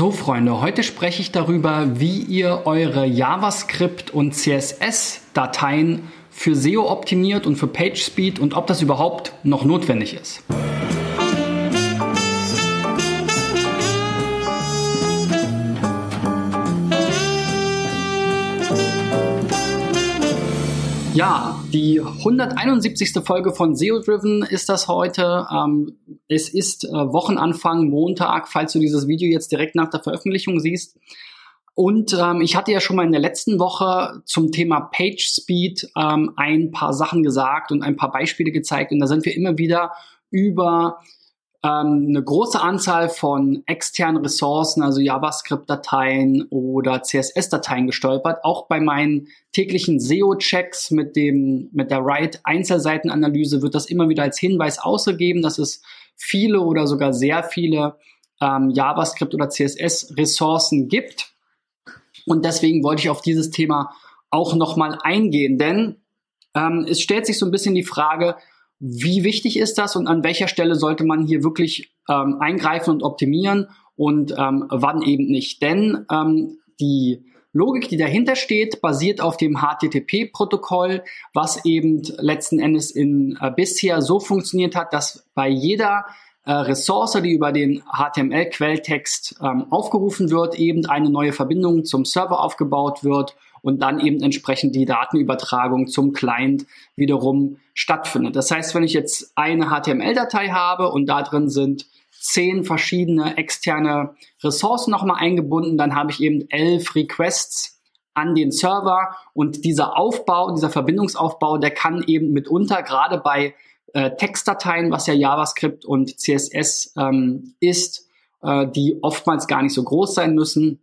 So Freunde, heute spreche ich darüber, wie ihr eure JavaScript und CSS-Dateien für SEO optimiert und für PageSpeed und ob das überhaupt noch notwendig ist. Ja, die 171. Folge von SEO Driven ist das heute. Ähm, es ist äh, Wochenanfang, Montag, falls du dieses Video jetzt direkt nach der Veröffentlichung siehst. Und ähm, ich hatte ja schon mal in der letzten Woche zum Thema Page Speed ähm, ein paar Sachen gesagt und ein paar Beispiele gezeigt. Und da sind wir immer wieder über ähm, eine große Anzahl von externen Ressourcen, also JavaScript-Dateien oder CSS-Dateien gestolpert. Auch bei meinen täglichen SEO-Checks mit dem mit der Write Einzelseitenanalyse wird das immer wieder als Hinweis ausgegeben, dass es viele oder sogar sehr viele ähm, JavaScript oder CSS-Ressourcen gibt. Und deswegen wollte ich auf dieses Thema auch nochmal eingehen, denn ähm, es stellt sich so ein bisschen die Frage, wie wichtig ist das und an welcher Stelle sollte man hier wirklich ähm, eingreifen und optimieren und ähm, wann eben nicht. Denn ähm, die Logik, die dahinter steht, basiert auf dem HTTP-Protokoll, was eben letzten Endes in äh, bisher so funktioniert hat, dass bei jeder äh, Ressource, die über den HTML-Quelltext ähm, aufgerufen wird, eben eine neue Verbindung zum Server aufgebaut wird und dann eben entsprechend die Datenübertragung zum Client wiederum stattfindet. Das heißt, wenn ich jetzt eine HTML-Datei habe und da drin sind zehn verschiedene externe Ressourcen nochmal eingebunden, dann habe ich eben elf Requests an den Server. Und dieser Aufbau, dieser Verbindungsaufbau, der kann eben mitunter gerade bei äh, Textdateien, was ja JavaScript und CSS ähm, ist, äh, die oftmals gar nicht so groß sein müssen,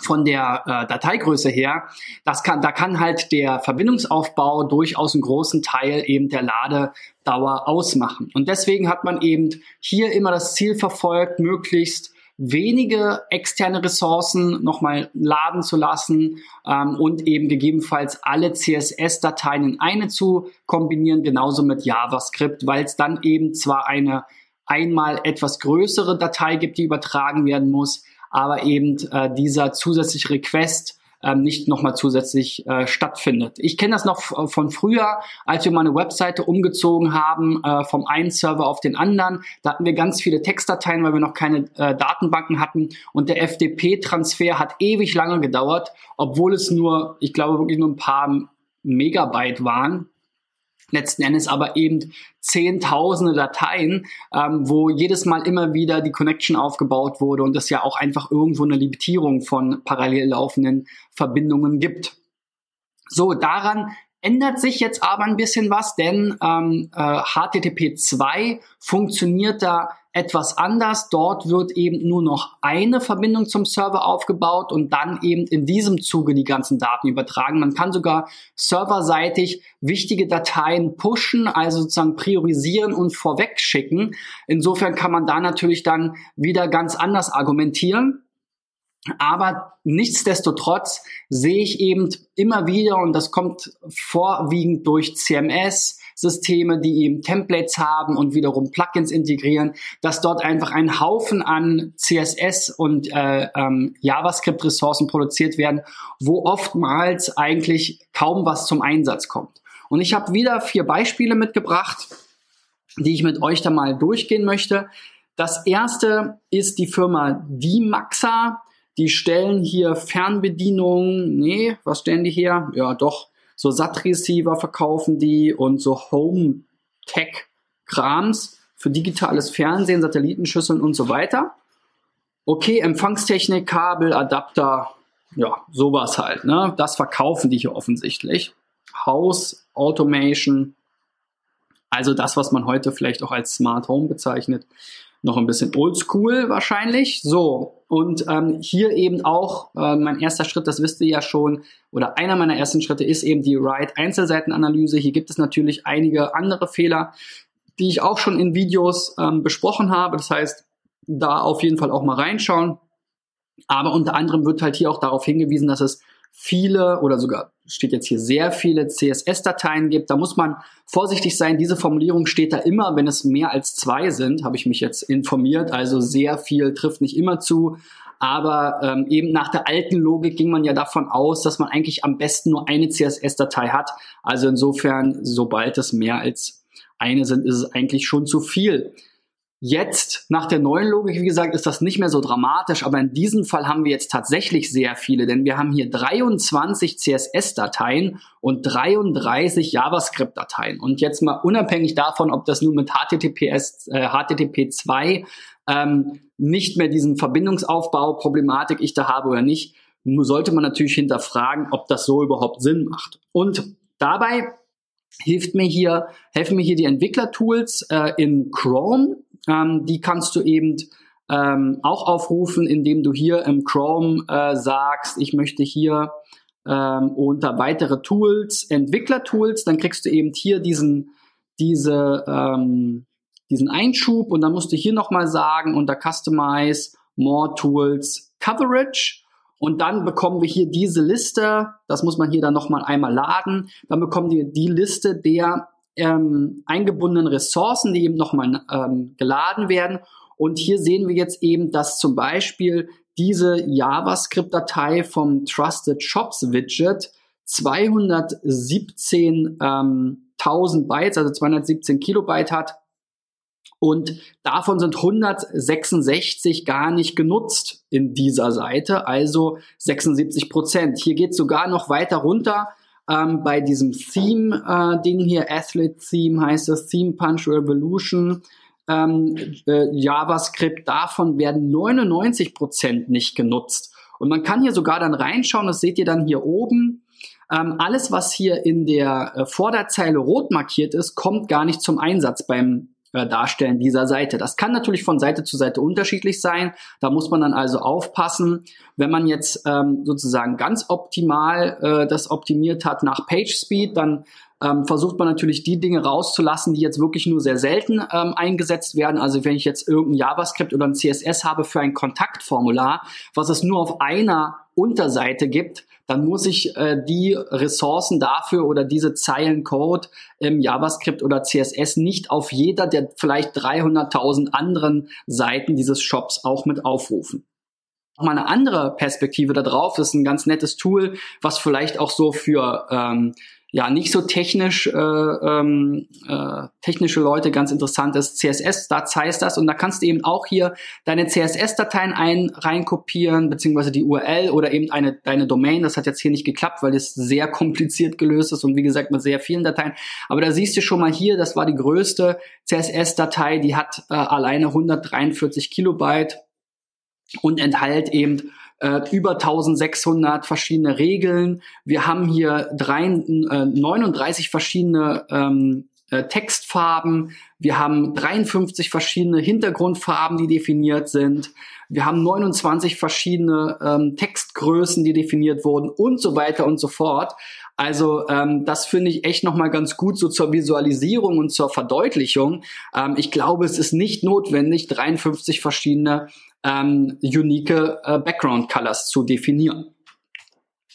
von der äh, Dateigröße her, das kann, da kann halt der Verbindungsaufbau durchaus einen großen Teil eben der Ladedauer ausmachen. Und deswegen hat man eben hier immer das Ziel verfolgt, möglichst wenige externe Ressourcen nochmal laden zu lassen ähm, und eben gegebenenfalls alle CSS-Dateien in eine zu kombinieren, genauso mit JavaScript, weil es dann eben zwar eine einmal etwas größere Datei gibt, die übertragen werden muss, aber eben äh, dieser zusätzliche Request ähm, nicht nochmal zusätzlich äh, stattfindet. Ich kenne das noch von früher, als wir mal eine Webseite umgezogen haben äh, vom einen Server auf den anderen. Da hatten wir ganz viele Textdateien, weil wir noch keine äh, Datenbanken hatten und der FDP-Transfer hat ewig lange gedauert, obwohl es nur, ich glaube wirklich nur ein paar Megabyte waren letzten Endes aber eben zehntausende Dateien, ähm, wo jedes Mal immer wieder die Connection aufgebaut wurde und es ja auch einfach irgendwo eine Limitierung von parallel laufenden Verbindungen gibt. So, daran ändert sich jetzt aber ein bisschen was, denn ähm, äh, HTTP 2 funktioniert da etwas anders. Dort wird eben nur noch eine Verbindung zum Server aufgebaut und dann eben in diesem Zuge die ganzen Daten übertragen. Man kann sogar serverseitig wichtige Dateien pushen, also sozusagen priorisieren und vorweg schicken. Insofern kann man da natürlich dann wieder ganz anders argumentieren. Aber nichtsdestotrotz sehe ich eben immer wieder, und das kommt vorwiegend durch CMS, Systeme, die eben Templates haben und wiederum Plugins integrieren, dass dort einfach ein Haufen an CSS und äh, ähm, JavaScript-Ressourcen produziert werden, wo oftmals eigentlich kaum was zum Einsatz kommt. Und ich habe wieder vier Beispiele mitgebracht, die ich mit euch da mal durchgehen möchte. Das erste ist die Firma Dimaxa. Die stellen hier Fernbedienungen. Nee, was stellen die hier? Ja, doch. So SAT-Receiver verkaufen die und so Home-Tech-Krams für digitales Fernsehen, Satellitenschüsseln und so weiter. Okay, Empfangstechnik, Kabel, Adapter, ja, sowas halt. Ne? Das verkaufen die hier offensichtlich. House Automation, also das, was man heute vielleicht auch als Smart Home bezeichnet noch ein bisschen oldschool wahrscheinlich. So, und ähm, hier eben auch äh, mein erster Schritt, das wisst ihr ja schon, oder einer meiner ersten Schritte ist eben die Write-Einzelseitenanalyse. Hier gibt es natürlich einige andere Fehler, die ich auch schon in Videos ähm, besprochen habe. Das heißt, da auf jeden Fall auch mal reinschauen. Aber unter anderem wird halt hier auch darauf hingewiesen, dass es viele oder sogar steht jetzt hier sehr viele CSS-Dateien gibt. Da muss man vorsichtig sein. Diese Formulierung steht da immer, wenn es mehr als zwei sind, habe ich mich jetzt informiert. Also sehr viel trifft nicht immer zu. Aber ähm, eben nach der alten Logik ging man ja davon aus, dass man eigentlich am besten nur eine CSS-Datei hat. Also insofern, sobald es mehr als eine sind, ist es eigentlich schon zu viel. Jetzt, nach der neuen Logik, wie gesagt, ist das nicht mehr so dramatisch, aber in diesem Fall haben wir jetzt tatsächlich sehr viele, denn wir haben hier 23 CSS-Dateien und 33 JavaScript-Dateien. Und jetzt mal unabhängig davon, ob das nun mit HTTPS, äh, HTTP 2 ähm, nicht mehr diesen Verbindungsaufbau Problematik ich da habe oder nicht, sollte man natürlich hinterfragen, ob das so überhaupt Sinn macht. Und dabei hilft mir hier, helfen mir hier die Entwicklertools äh, in Chrome ähm, die kannst du eben ähm, auch aufrufen, indem du hier im Chrome äh, sagst, ich möchte hier ähm, unter weitere Tools, Entwicklertools, dann kriegst du eben hier diesen, diese, ähm, diesen Einschub und dann musst du hier nochmal sagen unter Customize, More Tools, Coverage. Und dann bekommen wir hier diese Liste, das muss man hier dann nochmal einmal laden, dann bekommen wir die Liste der ähm, eingebundenen Ressourcen, die eben nochmal ähm, geladen werden. Und hier sehen wir jetzt eben, dass zum Beispiel diese JavaScript-Datei vom Trusted Shops Widget 217.000 ähm, Bytes, also 217 Kilobyte hat. Und davon sind 166 gar nicht genutzt in dieser Seite, also 76 Prozent. Hier geht sogar noch weiter runter ähm, bei diesem Theme-Ding äh, hier, Athlete-Theme heißt das, Theme Punch Revolution, ähm, äh, JavaScript, davon werden 99 Prozent nicht genutzt. Und man kann hier sogar dann reinschauen, das seht ihr dann hier oben. Ähm, alles, was hier in der äh, Vorderzeile rot markiert ist, kommt gar nicht zum Einsatz beim äh, Darstellen dieser Seite. Das kann natürlich von Seite zu Seite unterschiedlich sein. Da muss man dann also aufpassen. Wenn man jetzt ähm, sozusagen ganz optimal äh, das optimiert hat nach Page Speed, dann ähm, versucht man natürlich die Dinge rauszulassen, die jetzt wirklich nur sehr selten ähm, eingesetzt werden. Also wenn ich jetzt irgendein JavaScript oder ein CSS habe für ein Kontaktformular, was es nur auf einer Unterseite gibt, dann muss ich äh, die Ressourcen dafür oder diese Zeilen Code im JavaScript oder CSS nicht auf jeder der vielleicht 300.000 anderen Seiten dieses Shops auch mit aufrufen mal eine andere Perspektive da drauf. Das ist ein ganz nettes Tool, was vielleicht auch so für ähm, ja nicht so technisch äh, ähm, äh, technische Leute ganz interessant ist. CSS, da heißt das und da kannst du eben auch hier deine CSS-Dateien ein reinkopieren beziehungsweise die URL oder eben eine deine Domain. Das hat jetzt hier nicht geklappt, weil es sehr kompliziert gelöst ist und wie gesagt mit sehr vielen Dateien. Aber da siehst du schon mal hier, das war die größte CSS-Datei, die hat äh, alleine 143 Kilobyte und enthält eben äh, über 1600 verschiedene Regeln. Wir haben hier drei, äh, 39 verschiedene ähm, äh, Textfarben. Wir haben 53 verschiedene Hintergrundfarben, die definiert sind. Wir haben 29 verschiedene ähm, Textgrößen, die definiert wurden und so weiter und so fort. Also ähm, das finde ich echt nochmal ganz gut so zur Visualisierung und zur Verdeutlichung. Ähm, ich glaube, es ist nicht notwendig, 53 verschiedene ähm, unique äh, Background Colors zu definieren.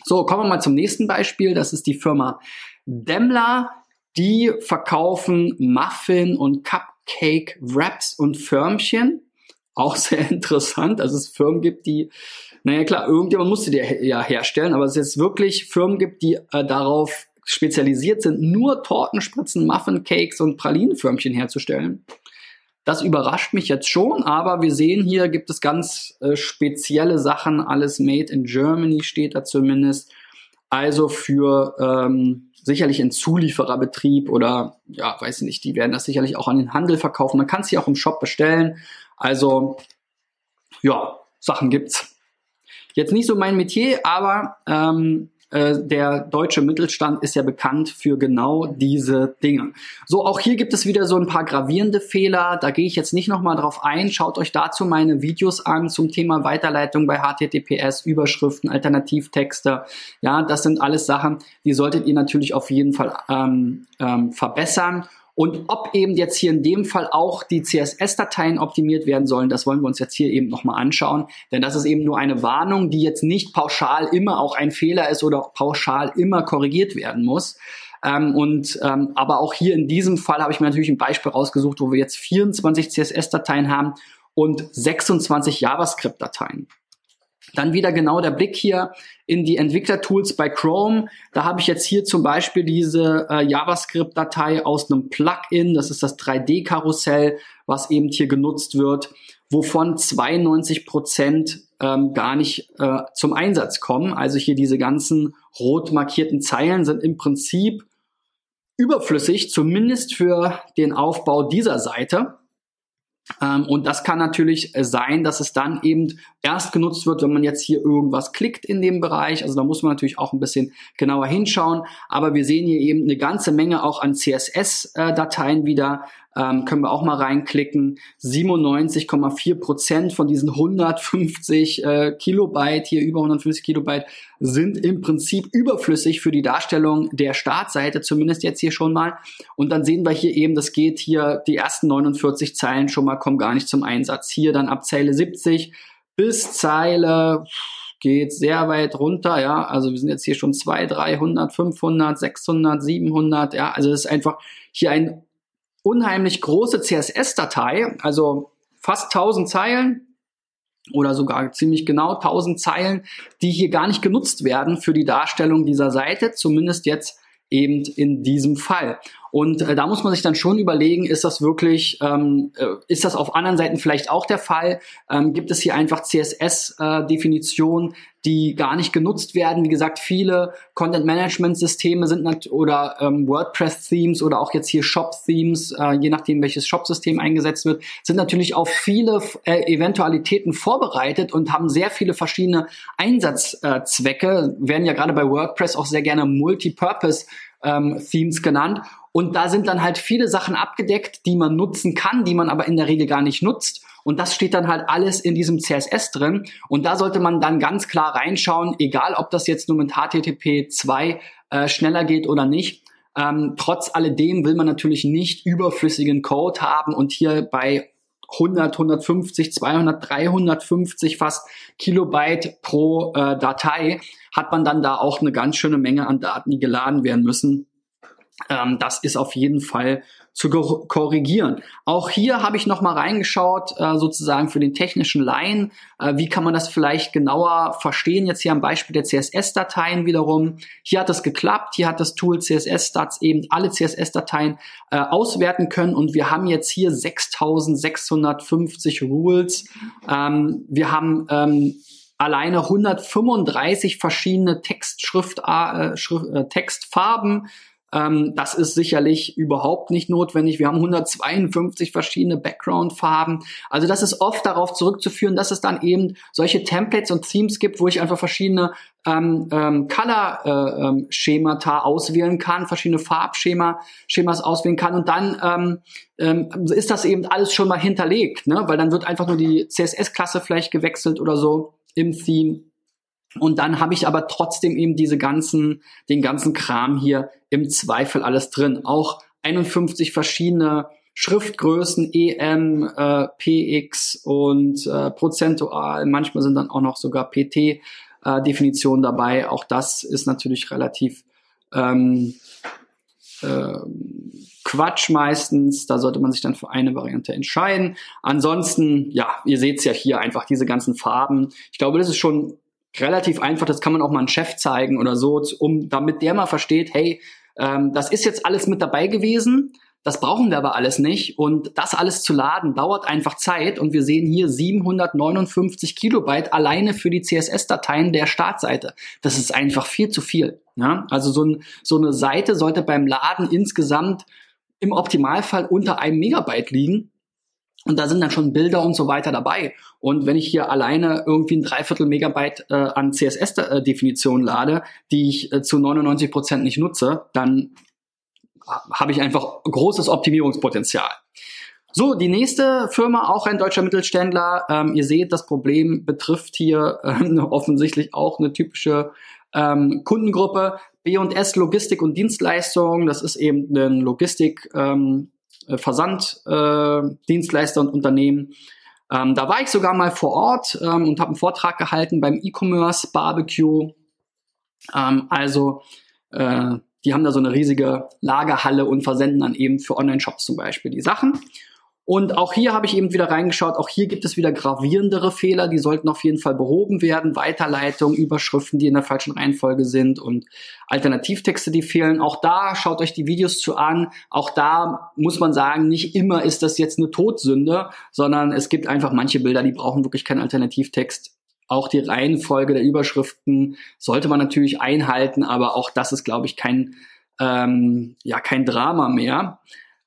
So, kommen wir mal zum nächsten Beispiel. Das ist die Firma Demler. Die verkaufen Muffin und Cupcake Wraps und Förmchen. Auch sehr interessant, dass es Firmen gibt, die, naja klar, irgendjemand musste die ja herstellen, aber es jetzt wirklich Firmen gibt, die äh, darauf spezialisiert sind, nur Tortenspritzen, Muffin Cakes und Pralinenförmchen herzustellen. Das überrascht mich jetzt schon, aber wir sehen hier gibt es ganz äh, spezielle Sachen. Alles made in Germany steht da zumindest. Also für ähm, sicherlich ein Zuliefererbetrieb oder ja, weiß nicht, die werden das sicherlich auch an den Handel verkaufen. Man kann es hier auch im Shop bestellen. Also ja, Sachen gibt's. Jetzt nicht so mein Metier, aber ähm, äh, der deutsche Mittelstand ist ja bekannt für genau diese Dinge. So, auch hier gibt es wieder so ein paar gravierende Fehler. Da gehe ich jetzt nicht nochmal drauf ein. Schaut euch dazu meine Videos an zum Thema Weiterleitung bei HTTPS, Überschriften, Alternativtexte. Ja, das sind alles Sachen, die solltet ihr natürlich auf jeden Fall ähm, ähm, verbessern. Und ob eben jetzt hier in dem Fall auch die CSS-Dateien optimiert werden sollen, das wollen wir uns jetzt hier eben nochmal anschauen. Denn das ist eben nur eine Warnung, die jetzt nicht pauschal immer auch ein Fehler ist oder pauschal immer korrigiert werden muss. Ähm, und ähm, aber auch hier in diesem Fall habe ich mir natürlich ein Beispiel rausgesucht, wo wir jetzt 24 CSS-Dateien haben und 26 JavaScript-Dateien. Dann wieder genau der Blick hier in die Entwicklertools bei Chrome. Da habe ich jetzt hier zum Beispiel diese äh, JavaScript-Datei aus einem Plugin. Das ist das 3D-Karussell, was eben hier genutzt wird, wovon 92 Prozent ähm, gar nicht äh, zum Einsatz kommen. Also hier diese ganzen rot markierten Zeilen sind im Prinzip überflüssig, zumindest für den Aufbau dieser Seite. Ähm, und das kann natürlich sein, dass es dann eben erst genutzt wird, wenn man jetzt hier irgendwas klickt in dem Bereich. Also da muss man natürlich auch ein bisschen genauer hinschauen. Aber wir sehen hier eben eine ganze Menge auch an CSS-Dateien wieder, ähm, können wir auch mal reinklicken. 97,4 Prozent von diesen 150 äh, Kilobyte, hier über 150 Kilobyte, sind im Prinzip überflüssig für die Darstellung der Startseite, zumindest jetzt hier schon mal. Und dann sehen wir hier eben, das geht hier, die ersten 49 Zeilen schon mal kommen gar nicht zum Einsatz. Hier dann ab Zeile 70 bis Zeile geht sehr weit runter, ja, also wir sind jetzt hier schon 200, 300, 500, 600, 700, ja, also es ist einfach hier ein unheimlich große CSS-Datei, also fast 1000 Zeilen oder sogar ziemlich genau 1000 Zeilen, die hier gar nicht genutzt werden für die Darstellung dieser Seite, zumindest jetzt eben in diesem Fall. Und äh, da muss man sich dann schon überlegen, ist das wirklich, ähm, äh, ist das auf anderen Seiten vielleicht auch der Fall? Ähm, gibt es hier einfach CSS-Definitionen, äh, die gar nicht genutzt werden? Wie gesagt, viele Content-Management-Systeme sind oder ähm, WordPress-Themes oder auch jetzt hier Shop-Themes, äh, je nachdem welches Shop-System eingesetzt wird, sind natürlich auf viele äh, Eventualitäten vorbereitet und haben sehr viele verschiedene Einsatzzwecke, werden ja gerade bei WordPress auch sehr gerne Multipurpose ähm, Themes genannt. Und da sind dann halt viele Sachen abgedeckt, die man nutzen kann, die man aber in der Regel gar nicht nutzt. Und das steht dann halt alles in diesem CSS drin. Und da sollte man dann ganz klar reinschauen, egal ob das jetzt nur mit HTTP 2 äh, schneller geht oder nicht. Ähm, trotz alledem will man natürlich nicht überflüssigen Code haben und hier bei 100, 150, 200, 350 fast Kilobyte pro äh, Datei hat man dann da auch eine ganz schöne Menge an Daten, die geladen werden müssen. Ähm, das ist auf jeden Fall zu korrigieren. Auch hier habe ich noch mal reingeschaut, äh, sozusagen für den technischen Laien, äh, wie kann man das vielleicht genauer verstehen? Jetzt hier am Beispiel der CSS-Dateien wiederum. Hier hat es geklappt, hier hat das Tool CSS-Stats eben alle CSS-Dateien äh, auswerten können und wir haben jetzt hier 6650 Rules. Ähm, wir haben ähm, alleine 135 verschiedene Textschrift, äh, Schrift, äh, Textfarben, ähm, das ist sicherlich überhaupt nicht notwendig. Wir haben 152 verschiedene Background-Farben. Also das ist oft darauf zurückzuführen, dass es dann eben solche Templates und Themes gibt, wo ich einfach verschiedene ähm, ähm, Color-Schemata äh, auswählen kann, verschiedene Farbschema, Schemas auswählen kann und dann ähm, ähm, ist das eben alles schon mal hinterlegt, ne? weil dann wird einfach nur die CSS-Klasse vielleicht gewechselt oder so im Theme und dann habe ich aber trotzdem eben diese ganzen, den ganzen Kram hier im Zweifel alles drin. Auch 51 verschiedene Schriftgrößen, EM, äh, PX und äh, prozentual. Manchmal sind dann auch noch sogar PT-Definitionen äh, dabei. Auch das ist natürlich relativ ähm, äh, Quatsch meistens. Da sollte man sich dann für eine Variante entscheiden. Ansonsten, ja, ihr seht es ja hier einfach diese ganzen Farben. Ich glaube, das ist schon relativ einfach, das kann man auch mal einem Chef zeigen oder so, um damit der mal versteht, hey, ähm, das ist jetzt alles mit dabei gewesen, das brauchen wir aber alles nicht und das alles zu laden dauert einfach Zeit und wir sehen hier 759 Kilobyte alleine für die CSS-Dateien der Startseite. Das ist einfach viel zu viel. Ja? Also so, ein, so eine Seite sollte beim Laden insgesamt im Optimalfall unter einem Megabyte liegen und da sind dann schon Bilder und so weiter dabei. Und wenn ich hier alleine irgendwie ein Dreiviertel Megabyte äh, an CSS-Definitionen lade, die ich äh, zu 99 Prozent nicht nutze, dann habe ich einfach großes Optimierungspotenzial. So, die nächste Firma, auch ein deutscher Mittelständler. Ähm, ihr seht, das Problem betrifft hier äh, offensichtlich auch eine typische ähm, Kundengruppe. B&S Logistik und Dienstleistungen, das ist eben ein Logistik, ähm, äh, Versanddienstleister äh, und Unternehmen. Ähm, da war ich sogar mal vor Ort ähm, und habe einen Vortrag gehalten beim E-Commerce Barbecue. Ähm, also äh, die haben da so eine riesige Lagerhalle und versenden dann eben für Online-Shops zum Beispiel die Sachen. Und auch hier habe ich eben wieder reingeschaut, auch hier gibt es wieder gravierendere Fehler, die sollten auf jeden Fall behoben werden. Weiterleitungen, Überschriften, die in der falschen Reihenfolge sind und Alternativtexte, die fehlen. Auch da schaut euch die Videos zu an. Auch da muss man sagen, nicht immer ist das jetzt eine Todsünde, sondern es gibt einfach manche Bilder, die brauchen wirklich keinen Alternativtext. Auch die Reihenfolge der Überschriften sollte man natürlich einhalten, aber auch das ist, glaube ich, kein, ähm, ja, kein Drama mehr.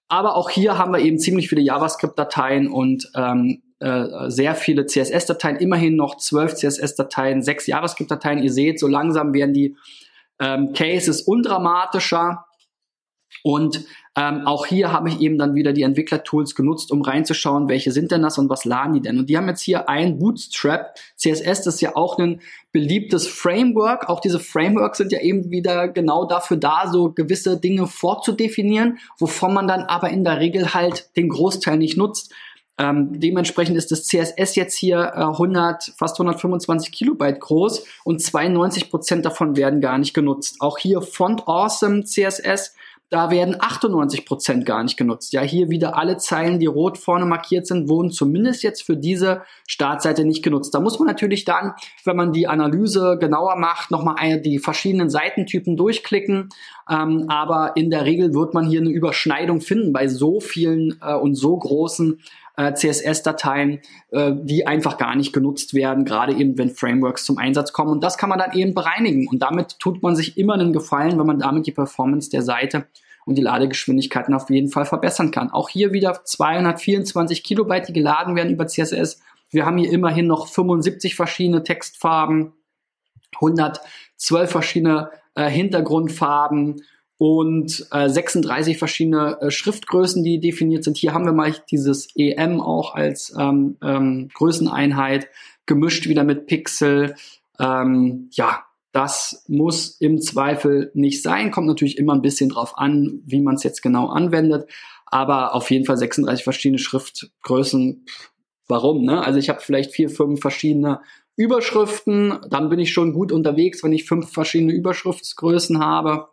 Aber auch hier haben wir eben ziemlich viele JavaScript-Dateien und ähm, äh, sehr viele CSS-Dateien, immerhin noch zwölf CSS-Dateien, sechs JavaScript-Dateien. Ihr seht, so langsam werden die ähm, Cases undramatischer. Und ähm, auch hier habe ich eben dann wieder die Entwickler-Tools genutzt, um reinzuschauen, welche sind denn das und was laden die denn. Und die haben jetzt hier ein Bootstrap. CSS das ist ja auch ein beliebtes Framework. Auch diese Frameworks sind ja eben wieder genau dafür da, so gewisse Dinge vorzudefinieren, wovon man dann aber in der Regel halt den Großteil nicht nutzt. Ähm, dementsprechend ist das CSS jetzt hier äh, 100, fast 125 Kilobyte groß und 92 Prozent davon werden gar nicht genutzt. Auch hier Font Awesome CSS da werden 98 Prozent gar nicht genutzt. Ja, hier wieder alle Zeilen, die rot vorne markiert sind, wurden zumindest jetzt für diese Startseite nicht genutzt. Da muss man natürlich dann, wenn man die Analyse genauer macht, nochmal die verschiedenen Seitentypen durchklicken. Ähm, aber in der Regel wird man hier eine Überschneidung finden bei so vielen äh, und so großen äh, CSS-Dateien, äh, die einfach gar nicht genutzt werden, gerade eben wenn Frameworks zum Einsatz kommen. Und das kann man dann eben bereinigen. Und damit tut man sich immer einen Gefallen, wenn man damit die Performance der Seite und die Ladegeschwindigkeiten auf jeden Fall verbessern kann. Auch hier wieder 224 Kilobyte, die geladen werden über CSS. Wir haben hier immerhin noch 75 verschiedene Textfarben, 112 verschiedene äh, Hintergrundfarben und äh, 36 verschiedene äh, Schriftgrößen, die definiert sind. Hier haben wir mal dieses EM auch als ähm, ähm, Größeneinheit gemischt wieder mit Pixel. Ähm, ja, das muss im Zweifel nicht sein. Kommt natürlich immer ein bisschen drauf an, wie man es jetzt genau anwendet. Aber auf jeden Fall 36 verschiedene Schriftgrößen. Warum? Ne? Also ich habe vielleicht vier, fünf verschiedene Überschriften. Dann bin ich schon gut unterwegs, wenn ich fünf verschiedene Überschriftsgrößen habe.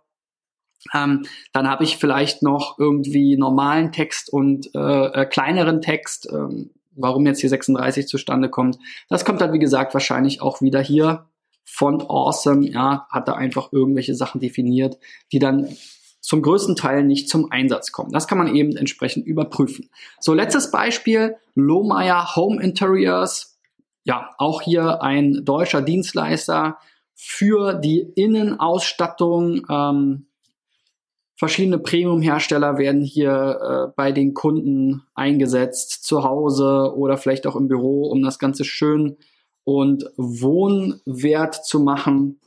Ähm, dann habe ich vielleicht noch irgendwie normalen Text und äh, äh, kleineren Text. Ähm, warum jetzt hier 36 zustande kommt, das kommt dann wie gesagt wahrscheinlich auch wieder hier. Font Awesome, ja, hat da einfach irgendwelche Sachen definiert, die dann zum größten Teil nicht zum Einsatz kommen. Das kann man eben entsprechend überprüfen. So, letztes Beispiel, Lohmeier Home Interiors. Ja, auch hier ein deutscher Dienstleister für die Innenausstattung ähm, Verschiedene Premium-Hersteller werden hier äh, bei den Kunden eingesetzt, zu Hause oder vielleicht auch im Büro, um das Ganze schön und wohnwert zu machen.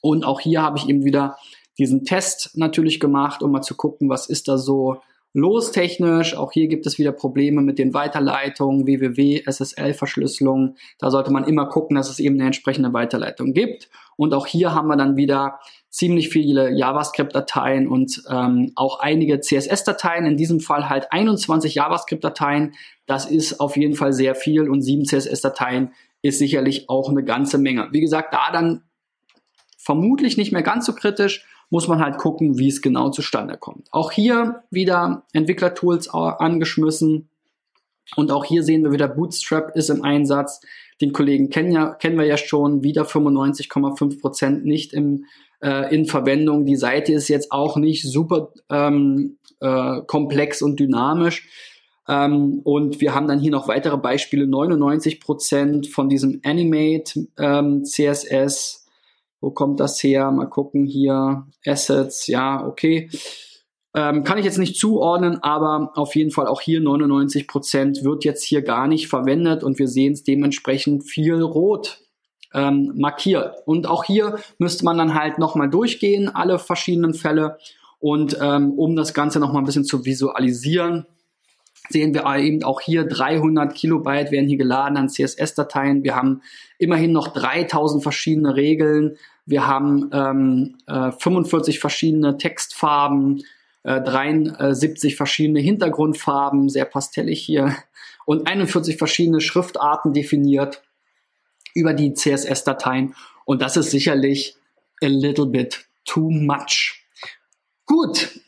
Und auch hier habe ich eben wieder diesen Test natürlich gemacht, um mal zu gucken, was ist da so los technisch. Auch hier gibt es wieder Probleme mit den Weiterleitungen, WWW, SSL-Verschlüsselung. Da sollte man immer gucken, dass es eben eine entsprechende Weiterleitung gibt. Und auch hier haben wir dann wieder ziemlich viele JavaScript-Dateien und ähm, auch einige CSS-Dateien. In diesem Fall halt 21 JavaScript-Dateien. Das ist auf jeden Fall sehr viel und sieben CSS-Dateien ist sicherlich auch eine ganze Menge. Wie gesagt, da dann vermutlich nicht mehr ganz so kritisch, muss man halt gucken, wie es genau zustande kommt. Auch hier wieder Entwicklertools angeschmissen. Und auch hier sehen wir wieder, Bootstrap ist im Einsatz. Den Kollegen kennen, ja, kennen wir ja schon, wieder 95,5 Prozent nicht im äh, in Verwendung. Die Seite ist jetzt auch nicht super ähm, äh, komplex und dynamisch. Ähm, und wir haben dann hier noch weitere Beispiele. 99 Prozent von diesem Animate ähm, CSS. Wo kommt das her? Mal gucken hier. Assets, ja, okay. Ähm, kann ich jetzt nicht zuordnen, aber auf jeden Fall auch hier 99 Prozent wird jetzt hier gar nicht verwendet und wir sehen es dementsprechend viel rot ähm, markiert. Und auch hier müsste man dann halt nochmal durchgehen, alle verschiedenen Fälle. Und ähm, um das Ganze nochmal ein bisschen zu visualisieren, sehen wir eben auch hier 300 Kilobyte werden hier geladen an CSS-Dateien. Wir haben immerhin noch 3000 verschiedene Regeln. Wir haben ähm, äh, 45 verschiedene Textfarben, äh, 73 verschiedene Hintergrundfarben, sehr pastellig hier, und 41 verschiedene Schriftarten definiert über die CSS-Dateien. Und das ist sicherlich a little bit too much. Gut.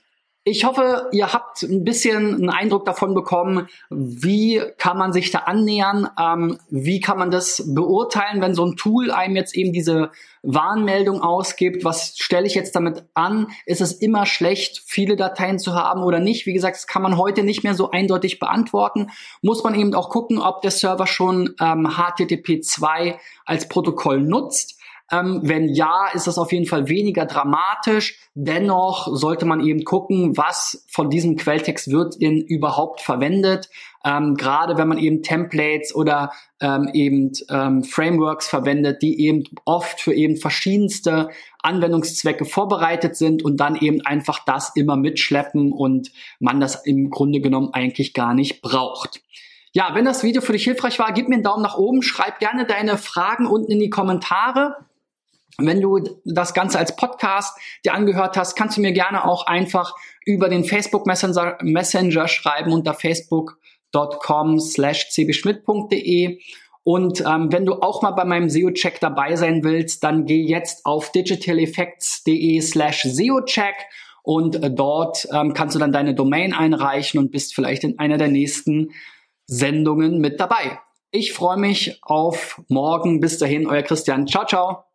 Ich hoffe, ihr habt ein bisschen einen Eindruck davon bekommen, wie kann man sich da annähern, ähm, wie kann man das beurteilen, wenn so ein Tool einem jetzt eben diese Warnmeldung ausgibt. Was stelle ich jetzt damit an? Ist es immer schlecht, viele Dateien zu haben oder nicht? Wie gesagt, das kann man heute nicht mehr so eindeutig beantworten. Muss man eben auch gucken, ob der Server schon ähm, HTTP 2 als Protokoll nutzt. Ähm, wenn ja, ist das auf jeden Fall weniger dramatisch. Dennoch sollte man eben gucken, was von diesem Quelltext wird denn überhaupt verwendet. Ähm, Gerade wenn man eben Templates oder ähm, eben ähm, Frameworks verwendet, die eben oft für eben verschiedenste Anwendungszwecke vorbereitet sind und dann eben einfach das immer mitschleppen und man das im Grunde genommen eigentlich gar nicht braucht. Ja, wenn das Video für dich hilfreich war, gib mir einen Daumen nach oben, schreib gerne deine Fragen unten in die Kommentare. Wenn du das Ganze als Podcast dir angehört hast, kannst du mir gerne auch einfach über den Facebook Messenger, Messenger schreiben unter facebook.com slash cbschmidt.de. Und ähm, wenn du auch mal bei meinem SEO-Check dabei sein willst, dann geh jetzt auf digitaleffects.de slash SEO-Check und äh, dort ähm, kannst du dann deine Domain einreichen und bist vielleicht in einer der nächsten Sendungen mit dabei. Ich freue mich auf morgen. Bis dahin, euer Christian. Ciao, ciao.